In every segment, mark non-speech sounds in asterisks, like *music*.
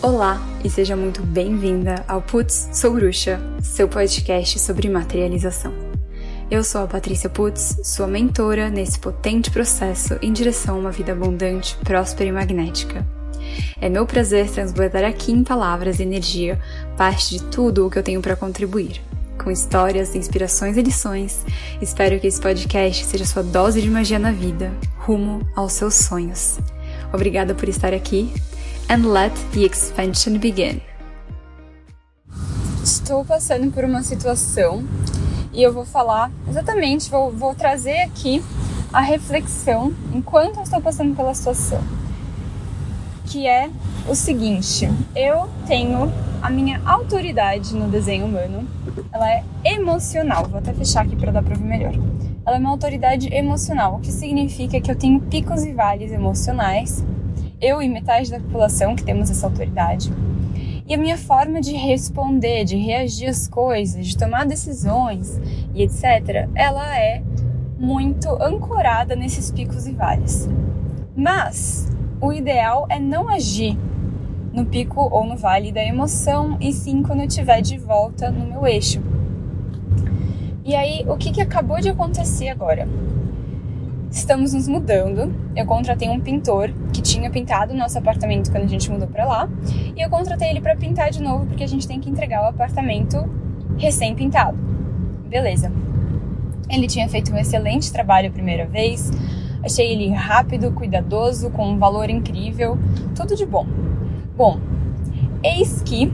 Olá e seja muito bem-vinda ao Putz Sou Bruxa, seu podcast sobre materialização. Eu sou a Patrícia Putz, sua mentora nesse potente processo em direção a uma vida abundante, próspera e magnética. É meu prazer transbordar aqui em palavras e energia parte de tudo o que eu tenho para contribuir. Com histórias, inspirações e lições, espero que esse podcast seja sua dose de magia na vida, rumo aos seus sonhos. Obrigada por estar aqui and let the expansion begin. Estou passando por uma situação e eu vou falar exatamente, vou, vou trazer aqui a reflexão enquanto eu estou passando pela situação. Que é o seguinte: eu tenho a minha autoridade no desenho humano, ela é emocional. Vou até fechar aqui para dar para ver melhor. Ela é uma autoridade emocional, o que significa que eu tenho picos e vales emocionais eu e metade da população que temos essa autoridade. E a minha forma de responder, de reagir às coisas, de tomar decisões e etc., ela é muito ancorada nesses picos e vales. Mas o ideal é não agir no pico ou no vale da emoção, e sim quando eu estiver de volta no meu eixo. E aí, o que, que acabou de acontecer agora? Estamos nos mudando. Eu contratei um pintor que tinha pintado o nosso apartamento quando a gente mudou para lá, e eu contratei ele para pintar de novo porque a gente tem que entregar o apartamento recém-pintado. Beleza. Ele tinha feito um excelente trabalho a primeira vez. Achei ele rápido, cuidadoso, com um valor incrível, tudo de bom. Bom, eis que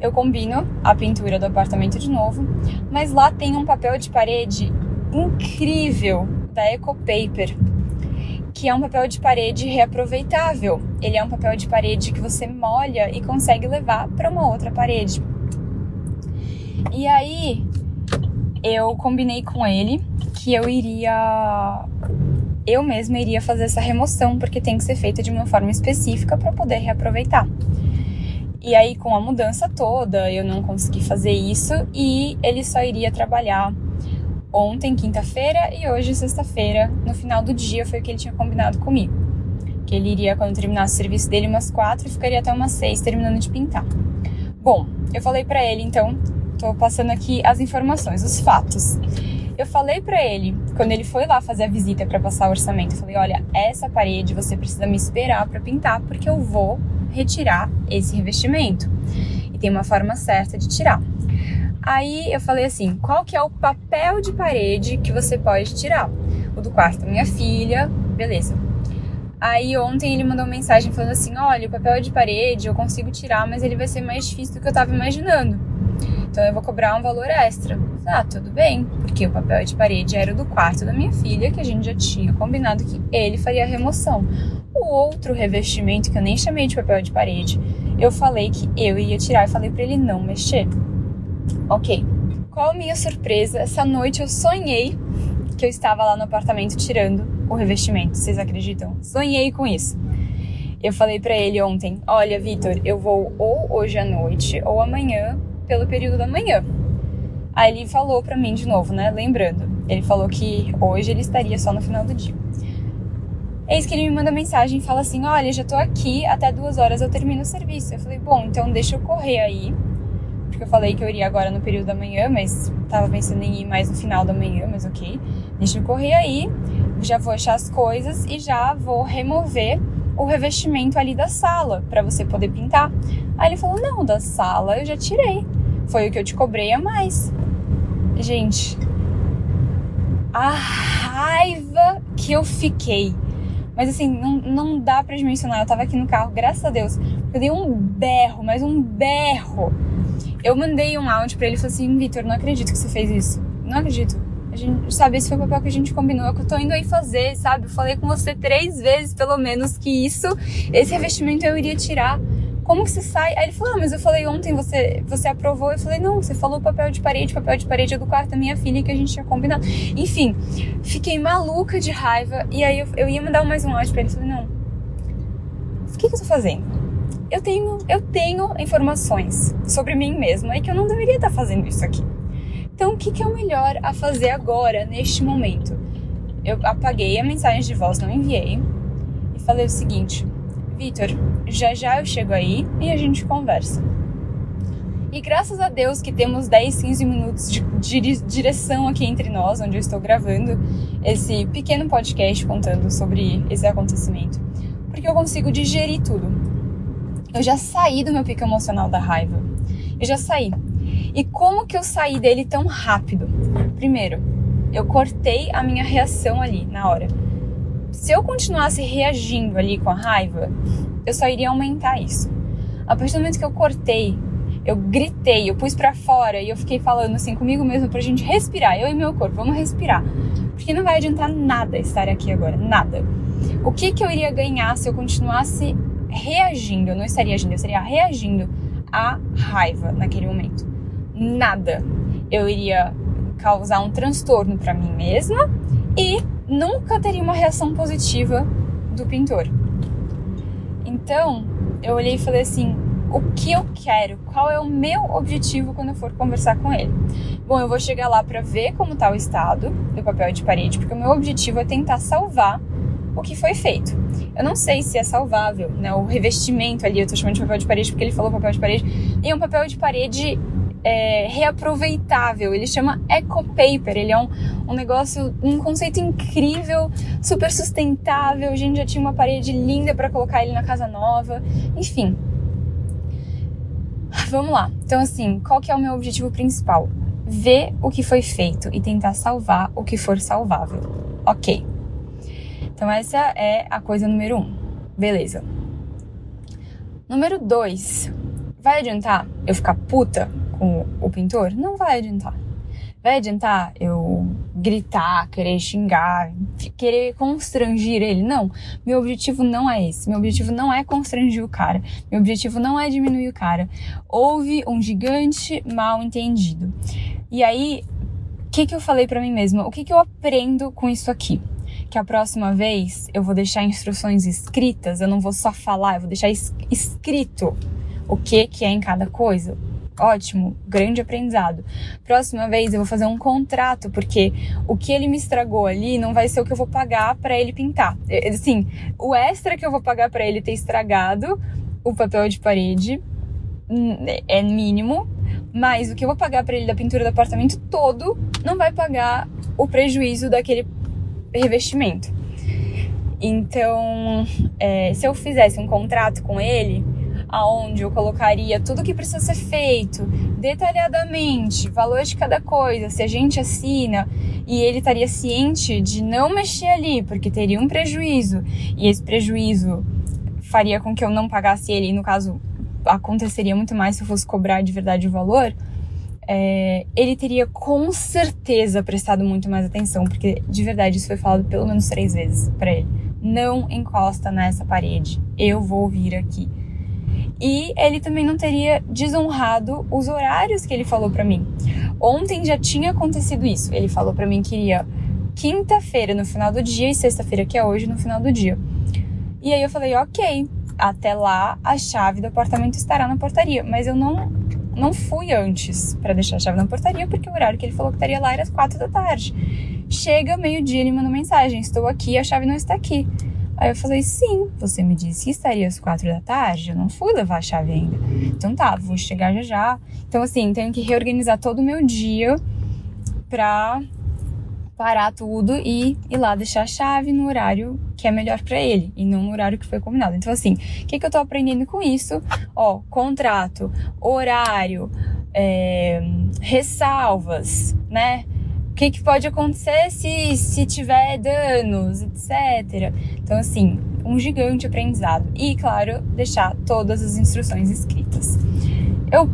eu combino a pintura do apartamento de novo, mas lá tem um papel de parede incrível da Ecopaper, que é um papel de parede reaproveitável. Ele é um papel de parede que você molha e consegue levar para uma outra parede. E aí eu combinei com ele que eu iria eu mesma iria fazer essa remoção porque tem que ser feita de uma forma específica para poder reaproveitar. E aí com a mudança toda, eu não consegui fazer isso e ele só iria trabalhar ontem, quinta-feira, e hoje, sexta-feira, no final do dia, foi o que ele tinha combinado comigo. Que ele iria, quando terminasse o serviço dele, umas quatro e ficaria até umas seis terminando de pintar. Bom, eu falei para ele, então, tô passando aqui as informações, os fatos. Eu falei para ele, quando ele foi lá fazer a visita para passar o orçamento, eu falei: olha, essa parede você precisa me esperar para pintar, porque eu vou retirar esse revestimento. E tem uma forma certa de tirar. Aí eu falei assim: qual que é o papel de parede que você pode tirar? O do quarto da minha filha, beleza. Aí ontem ele mandou uma mensagem falando assim: olha, o papel de parede eu consigo tirar, mas ele vai ser mais difícil do que eu tava imaginando. Então eu vou cobrar um valor extra. Ah, tudo bem, porque o papel de parede era o do quarto da minha filha, que a gente já tinha combinado que ele faria a remoção. O outro revestimento, que eu nem chamei de papel de parede, eu falei que eu ia tirar e falei para ele não mexer. Ok. Qual a minha surpresa? Essa noite eu sonhei que eu estava lá no apartamento tirando o revestimento. Vocês acreditam? Sonhei com isso. Eu falei para ele ontem: Olha, Vitor, eu vou ou hoje à noite ou amanhã, pelo período da manhã. Aí ele falou para mim de novo, né? Lembrando, ele falou que hoje ele estaria só no final do dia. Eis que ele me manda mensagem e fala assim: Olha, já tô aqui, até duas horas eu termino o serviço. Eu falei: Bom, então deixa eu correr aí porque eu falei que eu iria agora no período da manhã, mas tava pensando em ir mais no final da manhã, mas ok. Deixa eu correr aí, já vou achar as coisas e já vou remover o revestimento ali da sala para você poder pintar. Aí ele falou: "Não, da sala eu já tirei. Foi o que eu te cobrei a mais". Gente, a raiva que eu fiquei. Mas assim, não, não dá pra dimensionar. Eu tava aqui no carro, graças a Deus. Eu dei um berro, mas um berro eu mandei um áudio para ele e falei assim: Vitor, não acredito que você fez isso. Não acredito. A gente, sabe, esse foi o papel que a gente combinou, é que eu tô indo aí fazer, sabe? Eu falei com você três vezes, pelo menos, que isso, esse revestimento eu iria tirar. Como que você sai? Aí ele falou, ah, mas eu falei ontem, você, você aprovou. Eu falei, não, você falou papel de parede, papel de parede é do quarto da minha filha que a gente tinha combinado. Enfim, fiquei maluca de raiva. E aí eu, eu ia mandar mais um áudio pra ele. Falei, não, o que, que eu tô fazendo? Eu tenho, eu tenho informações sobre mim mesma e que eu não deveria estar fazendo isso aqui. Então, o que, que é o melhor a fazer agora, neste momento? Eu apaguei a mensagem de voz, não enviei, e falei o seguinte: Vitor, já já eu chego aí e a gente conversa. E graças a Deus que temos 10, 15 minutos de, direção aqui entre nós, onde eu estou gravando esse pequeno podcast contando sobre esse acontecimento. Porque eu consigo digerir tudo. Eu já saí do meu pico emocional da raiva. Eu já saí. E como que eu saí dele tão rápido? Primeiro, eu cortei a minha reação ali na hora. Se eu continuasse reagindo ali com a raiva, eu só iria aumentar isso. A partir do momento que eu cortei eu gritei, eu pus para fora e eu fiquei falando assim comigo mesmo pra gente respirar, eu e meu corpo, vamos respirar. Porque não vai adiantar nada estar aqui agora, nada. O que que eu iria ganhar se eu continuasse reagindo? Eu não estaria agindo, eu estaria reagindo à raiva naquele momento. Nada. Eu iria causar um transtorno para mim mesma e nunca teria uma reação positiva do pintor. Então, eu olhei e falei assim: o que eu quero, qual é o meu objetivo quando eu for conversar com ele. Bom, eu vou chegar lá para ver como está o estado do papel de parede, porque o meu objetivo é tentar salvar o que foi feito. Eu não sei se é salvável, né? O revestimento ali, eu tô chamando de papel de parede porque ele falou papel de parede, e um papel de parede é, reaproveitável. Ele chama Eco Paper. Ele é um, um negócio, um conceito incrível, super sustentável. A gente já tinha uma parede linda para colocar ele na casa nova. Enfim, Vamos lá. Então, assim, qual que é o meu objetivo principal? Ver o que foi feito e tentar salvar o que for salvável. Ok. Então, essa é a coisa número um. Beleza. Número dois. Vai adiantar eu ficar puta com o pintor? Não vai adiantar. Vai adiantar eu gritar, querer xingar, querer constrangir ele? Não. Meu objetivo não é esse. Meu objetivo não é constrangir o cara. Meu objetivo não é diminuir o cara. Houve um gigante mal entendido. E aí, o que, que eu falei para mim mesma? O que, que eu aprendo com isso aqui? Que a próxima vez eu vou deixar instruções escritas, eu não vou só falar, eu vou deixar escrito o que, que é em cada coisa Ótimo, grande aprendizado. Próxima vez eu vou fazer um contrato, porque o que ele me estragou ali não vai ser o que eu vou pagar para ele pintar. Assim, o extra que eu vou pagar para ele ter estragado o papel de parede hum, é mínimo, mas o que eu vou pagar para ele da pintura do apartamento todo não vai pagar o prejuízo daquele revestimento. Então, é, se eu fizesse um contrato com ele, aonde eu colocaria tudo que precisa ser feito, detalhadamente, valor de cada coisa, se a gente assina e ele estaria ciente de não mexer ali, porque teria um prejuízo, e esse prejuízo faria com que eu não pagasse ele, e no caso aconteceria muito mais se eu fosse cobrar de verdade o valor, é, ele teria com certeza prestado muito mais atenção, porque de verdade isso foi falado pelo menos três vezes para ele. Não encosta nessa parede, eu vou vir aqui. E ele também não teria desonrado os horários que ele falou para mim. Ontem já tinha acontecido isso. Ele falou para mim que iria quinta-feira no final do dia e sexta-feira que é hoje no final do dia. E aí eu falei, ok, até lá a chave do apartamento estará na portaria. Mas eu não não fui antes para deixar a chave na portaria porque o horário que ele falou que estaria lá era às quatro da tarde. Chega meio-dia ele manda mensagem: estou aqui, a chave não está aqui. Aí eu falei, sim, você me disse que estaria às quatro da tarde, eu não fui levar a chave ainda. Então tá, vou chegar já já. Então assim, tenho que reorganizar todo o meu dia pra parar tudo e ir lá deixar a chave no horário que é melhor para ele e não no horário que foi combinado. Então assim, o que, que eu tô aprendendo com isso? Ó, contrato, horário, é, ressalvas, né? que, que pode acontecer se, se tiver danos, etc. Então, assim, um gigante aprendizado. E, claro, deixar todas as instruções escritas. Eu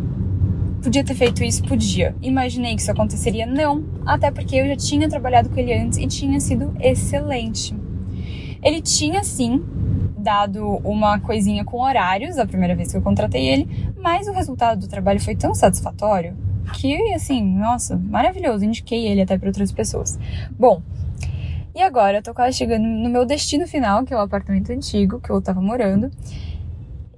podia ter feito isso? Podia. Imaginei que isso aconteceria? Não, até porque eu já tinha trabalhado com ele antes e tinha sido excelente. Ele tinha, sim, dado uma coisinha com horários a primeira vez que eu contratei ele, mas o resultado do trabalho foi tão satisfatório que, assim, nossa, maravilhoso. Indiquei ele até para outras pessoas. Bom, e agora eu tô quase chegando no meu destino final, que é o apartamento antigo que eu tava morando.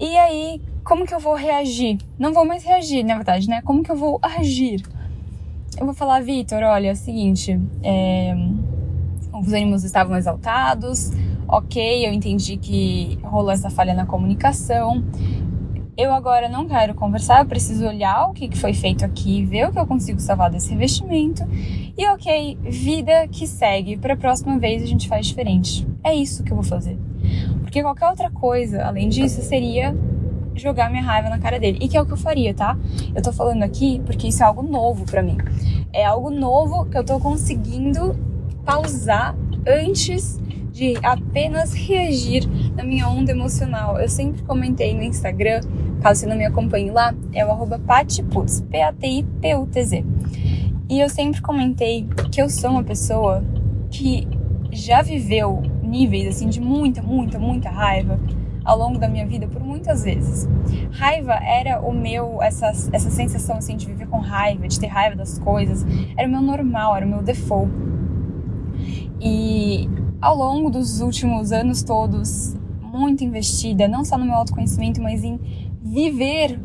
E aí, como que eu vou reagir? Não vou mais reagir, na verdade, né? Como que eu vou agir? Eu vou falar, Vitor, olha, é o seguinte, é... os ânimos estavam exaltados, ok, eu entendi que rolou essa falha na comunicação. Eu agora não quero conversar, eu preciso olhar o que foi feito aqui, ver o que eu consigo salvar desse revestimento. E ok, vida que segue. Para a próxima vez a gente faz diferente. É isso que eu vou fazer. Porque qualquer outra coisa, além disso, seria jogar minha raiva na cara dele. E que é o que eu faria, tá? Eu tô falando aqui porque isso é algo novo para mim. É algo novo que eu tô conseguindo pausar antes de apenas reagir na minha onda emocional. Eu sempre comentei no Instagram, caso você não me acompanhe lá, é o arroba patiputz, P-A-T-I-P-U-T-Z. E eu sempre comentei que eu sou uma pessoa que já viveu níveis assim de muita, muita, muita raiva ao longo da minha vida por muitas vezes. Raiva era o meu, essa, essa sensação assim de viver com raiva, de ter raiva das coisas, era o meu normal, era o meu default. E ao longo dos últimos anos todos, muito investida, não só no meu autoconhecimento, mas em viver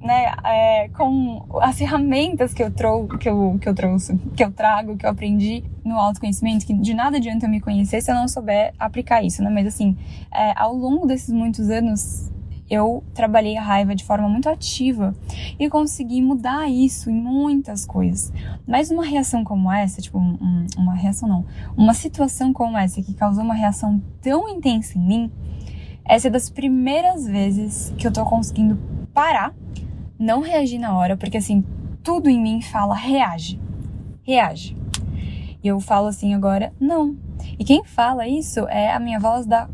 né, é, com as ferramentas que eu, trou que, eu, que eu trouxe, que eu trago, que eu aprendi no autoconhecimento, que de nada adianta eu me conhecer se eu não souber aplicar isso, né? Mas assim, é, ao longo desses muitos anos, eu trabalhei a raiva de forma muito ativa e consegui mudar isso em muitas coisas. Mas uma reação como essa, tipo, um, uma reação não, uma situação como essa que causou uma reação tão intensa em mim, essa é das primeiras vezes que eu tô conseguindo parar não reagir na hora, porque assim, tudo em mim fala reage, reage. E eu falo assim agora, não. E quem fala isso é a minha voz da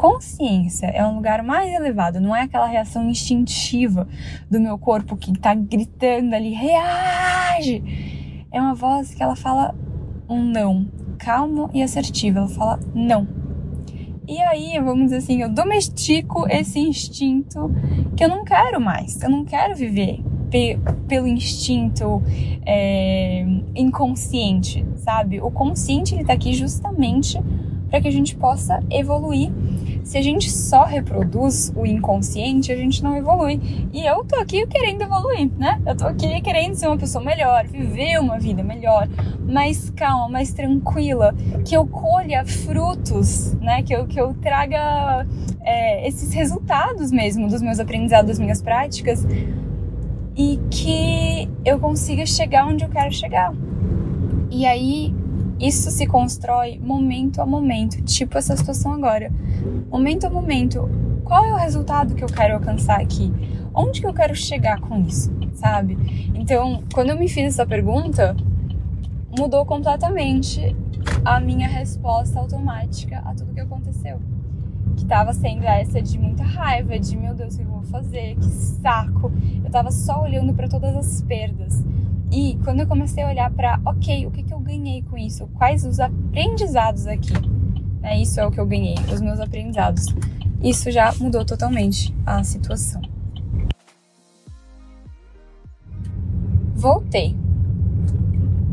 consciência, é um lugar mais elevado, não é aquela reação instintiva do meu corpo que tá gritando ali, reage! É uma voz que ela fala um não, calmo e assertivo, ela fala não. E aí, vamos dizer assim, eu domestico esse instinto que eu não quero mais. Eu não quero viver pe pelo instinto é, inconsciente, sabe? O consciente ele tá aqui justamente para que a gente possa evoluir se a gente só reproduz o inconsciente, a gente não evolui. E eu tô aqui querendo evoluir, né? Eu tô aqui querendo ser uma pessoa melhor, viver uma vida melhor, mais calma, mais tranquila, que eu colha frutos, né? Que eu, que eu traga é, esses resultados mesmo dos meus aprendizados, das minhas práticas e que eu consiga chegar onde eu quero chegar. E aí isso se constrói momento a momento, tipo essa situação agora. Momento a momento, qual é o resultado que eu quero alcançar aqui? Onde que eu quero chegar com isso, sabe? Então, quando eu me fiz essa pergunta, mudou completamente a minha resposta automática a tudo que aconteceu. Que tava sendo essa de muita raiva, de meu Deus, o que eu vou fazer? Que saco. Eu tava só olhando para todas as perdas. E quando eu comecei a olhar para, ok, o que, que eu ganhei com isso? Quais os aprendizados aqui? É, isso é o que eu ganhei, os meus aprendizados. Isso já mudou totalmente a situação. Voltei.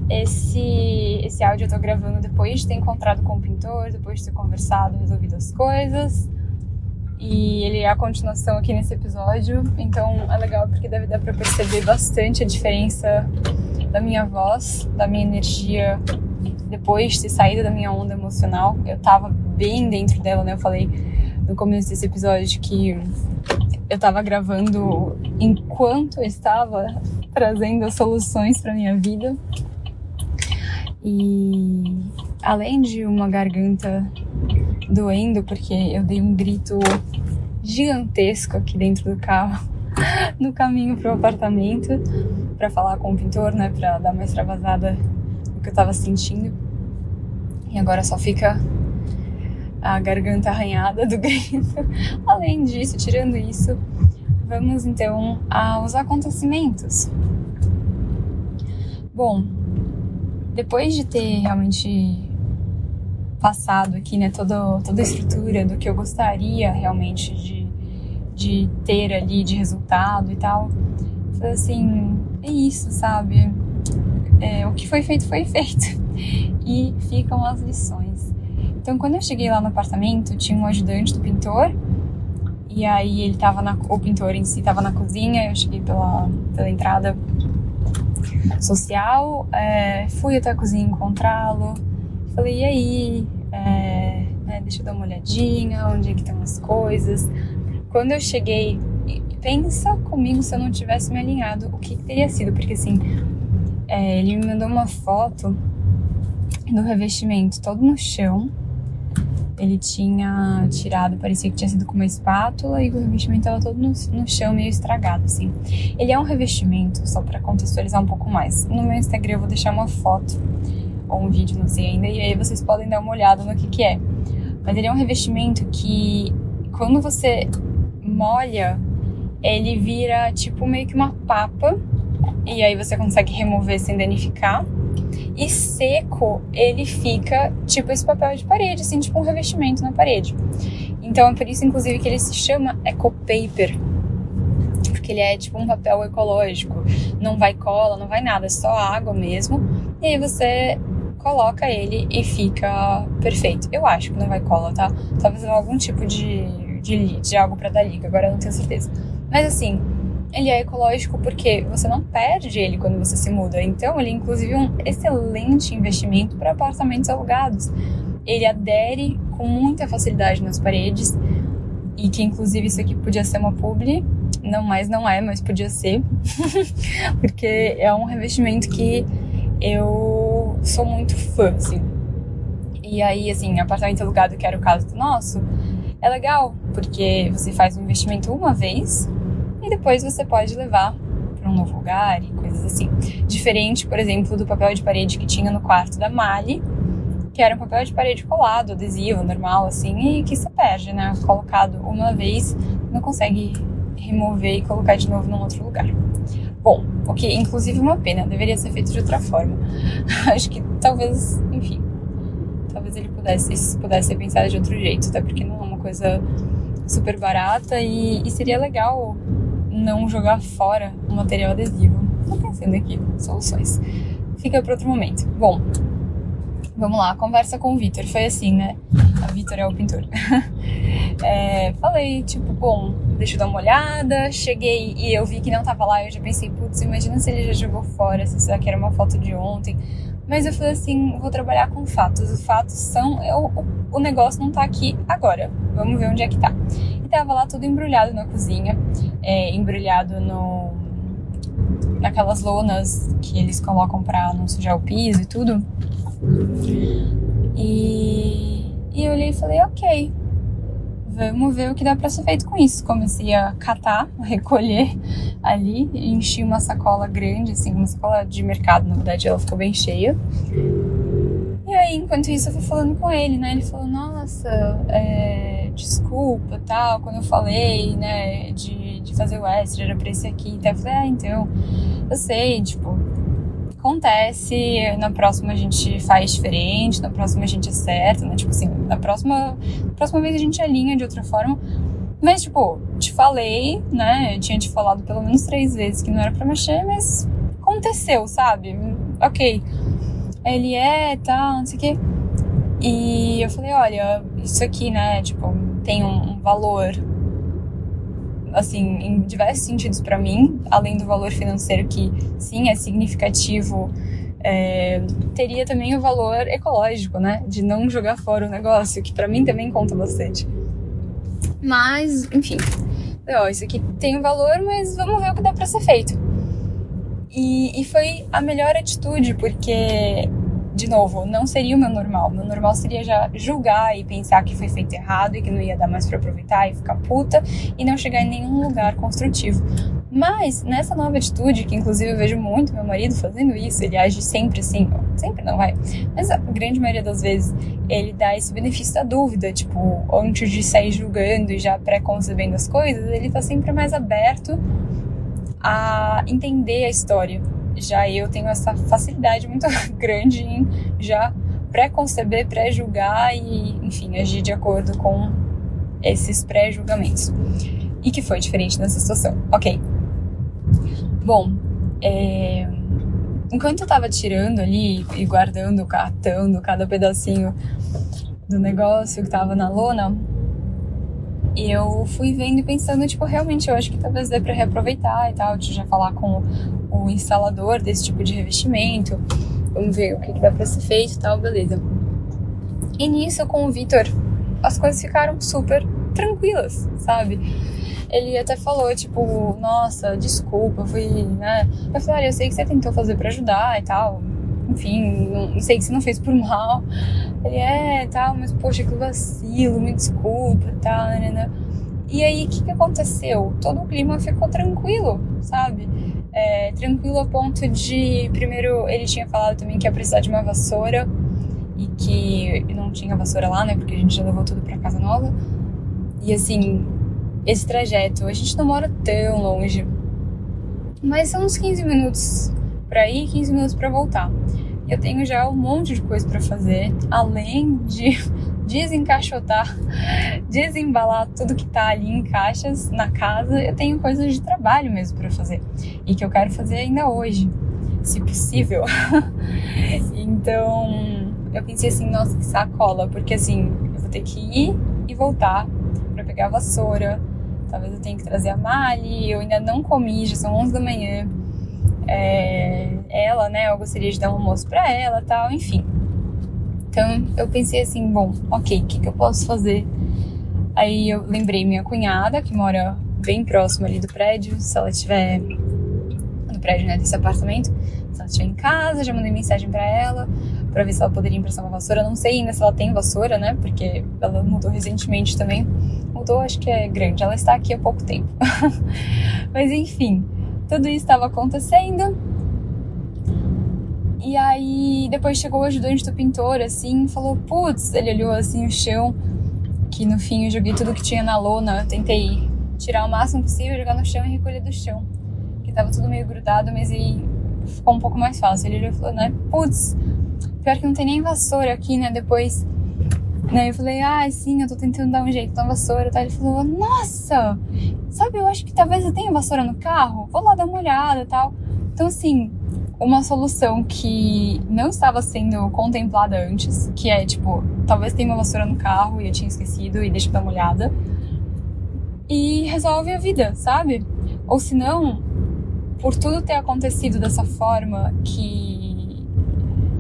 Esse, esse áudio eu tô gravando depois de ter encontrado com o pintor, depois de ter conversado, resolvido as coisas. E ele é a continuação aqui nesse episódio, então é legal porque deve dar para perceber bastante a diferença da minha voz, da minha energia depois de ter saído da minha onda emocional. Eu tava bem dentro dela, né? Eu falei no começo desse episódio que eu tava gravando enquanto eu estava trazendo soluções para minha vida. E além de uma garganta doendo porque eu dei um grito gigantesco aqui dentro do carro *laughs* no caminho pro apartamento para falar com o pintor, né, para dar uma extravasada no que eu tava sentindo. E agora só fica a garganta arranhada do *laughs* grito. Além disso, tirando isso, vamos então aos acontecimentos. Bom, depois de ter realmente passado aqui, né, toda, toda a estrutura do que eu gostaria realmente de, de ter ali de resultado e tal. Foi assim, é isso, sabe? É, o que foi feito foi feito. *laughs* E ficam as lições. Então, quando eu cheguei lá no apartamento, tinha um ajudante do pintor. E aí ele tava na, o pintor em si estava na cozinha, eu cheguei pela, pela entrada social, é, fui até a cozinha encontrá-lo, falei, e aí, é, né? Deixa eu dar uma olhadinha, onde é que estão as coisas. Quando eu cheguei, pensa comigo se eu não tivesse me alinhado, o que, que teria sido, porque assim, é, ele me mandou uma foto do revestimento todo no chão. Ele tinha tirado, parecia que tinha sido com uma espátula e o revestimento estava todo no, no, chão, meio estragado, assim. Ele é um revestimento, só para contextualizar um pouco mais. No meu Instagram eu vou deixar uma foto ou um vídeo, não sei ainda, e aí vocês podem dar uma olhada no que que é. Mas ele é um revestimento que, quando você molha, ele vira tipo meio que uma papa, e aí você consegue remover sem danificar. E seco, ele fica tipo esse papel de parede, assim, tipo um revestimento na parede. Então é por isso, inclusive, que ele se chama Eco Paper. Porque ele é tipo um papel ecológico. Não vai cola, não vai nada, é só água mesmo. E aí você coloca ele e fica perfeito. Eu acho que não vai cola, tá? Talvez algum tipo de, de, de algo para dar liga, agora eu não tenho certeza. Mas assim, ele é ecológico porque você não perde ele quando você se muda. Então, ele é inclusive um excelente investimento para apartamentos alugados. Ele adere com muita facilidade nas paredes e que inclusive isso aqui podia ser uma publi, não mais não é, mas podia ser, *laughs* porque é um revestimento que eu sou muito fã, assim. E aí, assim, apartamento alugado, que era o caso do nosso, é legal, porque você faz um investimento uma vez e depois você pode levar para um novo lugar e coisas assim. Diferente, por exemplo, do papel de parede que tinha no quarto da Mali, que era um papel de parede colado, adesivo, normal, assim, e que se perde, né? Colocado uma vez, não consegue remover e colocar de novo num outro lugar. Bom, o que inclusive uma pena, deveria ser feito de outra forma. *laughs* Acho que talvez, enfim, talvez ele pudesse, pudesse ser pensado de outro jeito, até porque não é uma coisa super barata e, e seria legal não jogar fora o material adesivo. Tô pensando aqui, soluções. Fica para outro momento. Bom, vamos lá, conversa com o Vitor. Foi assim, né? O Vitor é o pintor. *laughs* é, falei, tipo, bom, deixa eu dar uma olhada. Cheguei e eu vi que não tava lá. Eu já pensei, putz, imagina se ele já jogou fora, se isso daqui era uma foto de ontem. Mas eu falei assim, vou trabalhar com fatos. Os fatos são, eu, o, o negócio não tá aqui agora. Vamos ver onde é que tá. E tava lá tudo embrulhado na cozinha, é, embrulhado no naquelas lonas que eles colocam para não sujar o piso e tudo. E, e eu olhei e falei, ok, vamos ver o que dá para ser feito com isso. Comecei a catar, a *laughs* recolher ali, enchi uma sacola grande, assim, uma sacola de mercado, na verdade ela ficou bem cheia. E aí, enquanto isso, eu fui falando com ele, né? Ele falou, nossa, é, desculpa, tal, quando eu falei, né, de, de fazer o extra, era pra esse aqui. Então eu falei, ah, então, eu sei, tipo, acontece, na próxima a gente faz diferente, na próxima a gente acerta, né? Tipo assim, na próxima, na próxima vez a gente alinha de outra forma. Mas, tipo, te falei, né? Eu tinha te falado pelo menos três vezes que não era pra mexer, mas aconteceu, sabe? Ok. Ele é, tá, não sei o quê. E eu falei, olha, isso aqui, né, tipo, tem um valor assim, em diversos sentidos para mim, além do valor financeiro que sim é significativo, é, teria também o valor ecológico, né, de não jogar fora o negócio, que para mim também conta bastante. Mas, enfim, ó, isso aqui tem um valor, mas vamos ver o que dá para ser feito. E, e foi a melhor atitude, porque de novo, não seria o meu normal. Meu normal seria já julgar e pensar que foi feito errado e que não ia dar mais para aproveitar e ficar puta e não chegar em nenhum lugar construtivo. Mas nessa nova atitude, que inclusive eu vejo muito meu marido fazendo isso, ele age sempre assim, sempre não vai, mas a grande maioria das vezes ele dá esse benefício da dúvida, tipo, antes de sair julgando e já pré-concebendo as coisas, ele tá sempre mais aberto a entender a história já eu tenho essa facilidade muito *laughs* grande em já pré-conceber, pré-julgar e, enfim, agir de acordo com esses pré-julgamentos. E que foi diferente nessa situação. Ok. Bom, é... enquanto eu tava tirando ali e guardando, catando cada pedacinho do negócio que tava na lona, eu fui vendo e pensando, tipo, realmente eu acho que talvez dê para reaproveitar e tal, de já falar com o instalador desse tipo de revestimento, vamos ver o que, que dá para ser feito e tal, beleza. E nisso, com o Vitor as coisas ficaram super tranquilas, sabe? Ele até falou, tipo, nossa, desculpa, fui, né? Eu falei, olha, eu sei que você tentou fazer para ajudar e tal. Enfim, não sei que você não fez por mal. Ele é, tal, mas poxa, que vacilo, me desculpa tal, né, né, né? E aí, o que, que aconteceu? Todo o clima ficou tranquilo, sabe? É, tranquilo a ponto de. Primeiro, ele tinha falado também que ia precisar de uma vassoura e que não tinha vassoura lá, né? Porque a gente já levou tudo pra casa nova. E assim, esse trajeto, a gente não mora tão longe, mas são uns 15 minutos para ir, 15 minutos para voltar. Eu tenho já um monte de coisa para fazer, além de *laughs* desencaixotar, *laughs* desembalar tudo que tá ali em caixas na casa. Eu tenho coisas de trabalho mesmo para fazer e que eu quero fazer ainda hoje, se possível. *laughs* então, eu pensei assim, nossa, que sacola, porque assim, eu vou ter que ir e voltar para pegar a vassoura. Talvez eu tenha que trazer a Mali, eu ainda não comi, já são 11 da manhã é, ela, né? Eu gostaria de dar um almoço para ela tal, enfim. Então eu pensei assim, bom, ok, o que, que eu posso fazer? Aí eu lembrei minha cunhada, que mora bem próximo ali do prédio, se ela estiver no prédio, né, desse apartamento, se ela estiver em casa, já mandei mensagem para ela para ver se ela poderia emprestar uma vassoura. Não sei ainda se ela tem vassoura, né? Porque ela mudou recentemente também. Mudou, acho que é grande. Ela está aqui há pouco tempo. *laughs* Mas enfim, tudo isso estava acontecendo. E aí, depois chegou o ajudante do pintor, assim, falou: Putz, ele olhou assim o chão, que no fim eu joguei tudo que tinha na lona, tentei tirar o máximo possível, jogar no chão e recolher do chão. Que tava tudo meio grudado, mas aí ficou um pouco mais fácil. Ele olhou e falou: né, Putz, pior que não tem nem vassoura aqui, né? Depois né? Eu falei, ah, sim, eu tô tentando dar um jeito na vassoura, tá? Ele falou, nossa, sabe, eu acho que talvez eu tenha vassoura no carro, vou lá dar uma olhada tal. Então, assim, uma solução que não estava sendo contemplada antes, que é, tipo, talvez tenha uma vassoura no carro e eu tinha esquecido e deixa eu dar uma olhada. E resolve a vida, sabe? Ou se não, por tudo ter acontecido dessa forma que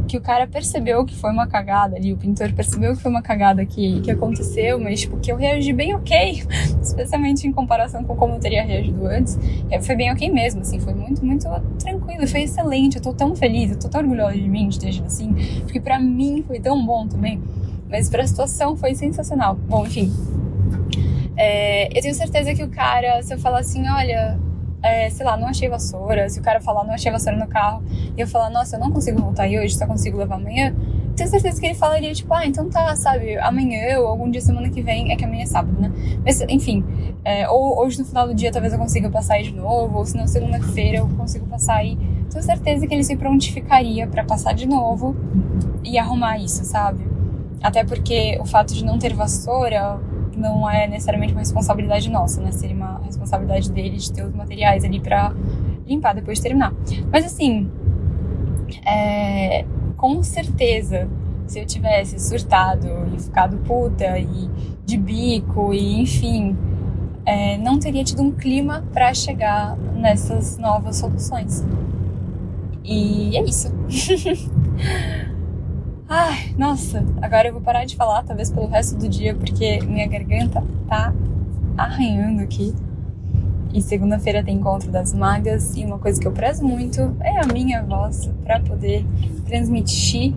que o cara percebeu que foi uma cagada ali, o pintor percebeu que foi uma cagada que, que aconteceu, mas tipo, que eu reagi bem ok, *laughs* especialmente em comparação com como eu teria reagido antes. E foi bem ok mesmo, assim, foi muito, muito tranquilo, foi excelente, eu tô tão feliz, eu tô tão orgulhosa de mim de ter agido assim, porque pra mim foi tão bom também, mas pra situação foi sensacional. Bom, enfim. É, eu tenho certeza que o cara, se eu falar assim, olha, é, sei lá, não achei vassoura, se o cara falar não achei vassoura no carro, e eu falar, nossa, eu não consigo voltar aí hoje, só consigo levar amanhã, tenho certeza que ele falaria, tipo, ah, então tá, sabe, amanhã ou algum dia semana que vem, é que amanhã é sábado, né? Mas, enfim, é, ou hoje no final do dia talvez eu consiga passar aí de novo, ou se não, segunda-feira eu consigo passar aí. Tenho certeza que ele se prontificaria para passar de novo e arrumar isso, sabe? Até porque o fato de não ter vassoura não é necessariamente uma responsabilidade nossa, né? Seria uma responsabilidade dele de ter os materiais ali para limpar depois de terminar. Mas assim, é, com certeza, se eu tivesse surtado e ficado puta e de bico e enfim, é, não teria tido um clima para chegar nessas novas soluções. E é isso. *laughs* Ai, nossa, agora eu vou parar de falar, talvez pelo resto do dia, porque minha garganta tá arranhando aqui. E segunda-feira tem encontro das magas e uma coisa que eu prezo muito é a minha voz para poder transmitir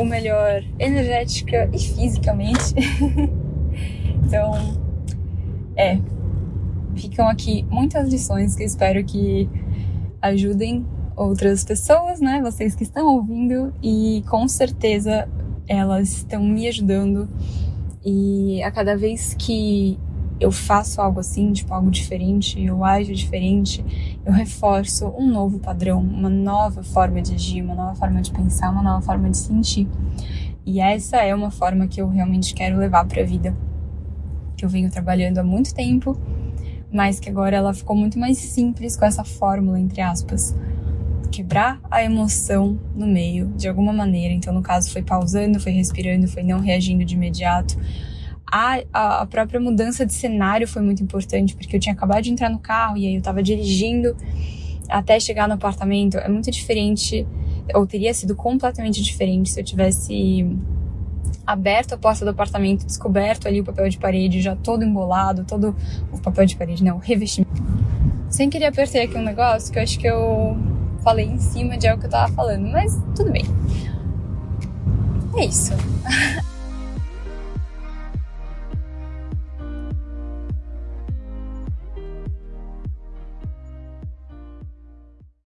o melhor energética e fisicamente. *laughs* então, é, ficam aqui muitas lições que eu espero que ajudem outras pessoas, né? Vocês que estão ouvindo e com certeza elas estão me ajudando e a cada vez que eu faço algo assim, tipo algo diferente, eu ajo diferente, eu reforço um novo padrão, uma nova forma de agir, uma nova forma de pensar, uma nova forma de sentir. E essa é uma forma que eu realmente quero levar para a vida, que eu venho trabalhando há muito tempo, mas que agora ela ficou muito mais simples com essa fórmula entre aspas quebrar a emoção no meio, de alguma maneira. Então, no caso, foi pausando, foi respirando, foi não reagindo de imediato. A, a, a própria mudança de cenário foi muito importante, porque eu tinha acabado de entrar no carro e aí eu estava dirigindo até chegar no apartamento. É muito diferente, ou teria sido completamente diferente se eu tivesse aberto a porta do apartamento, descoberto ali o papel de parede já todo embolado, todo o papel de parede, não, o revestimento. Sem querer apertar aqui um negócio que eu acho que eu falei em cima de algo que eu tava falando, mas tudo bem. É isso. *laughs*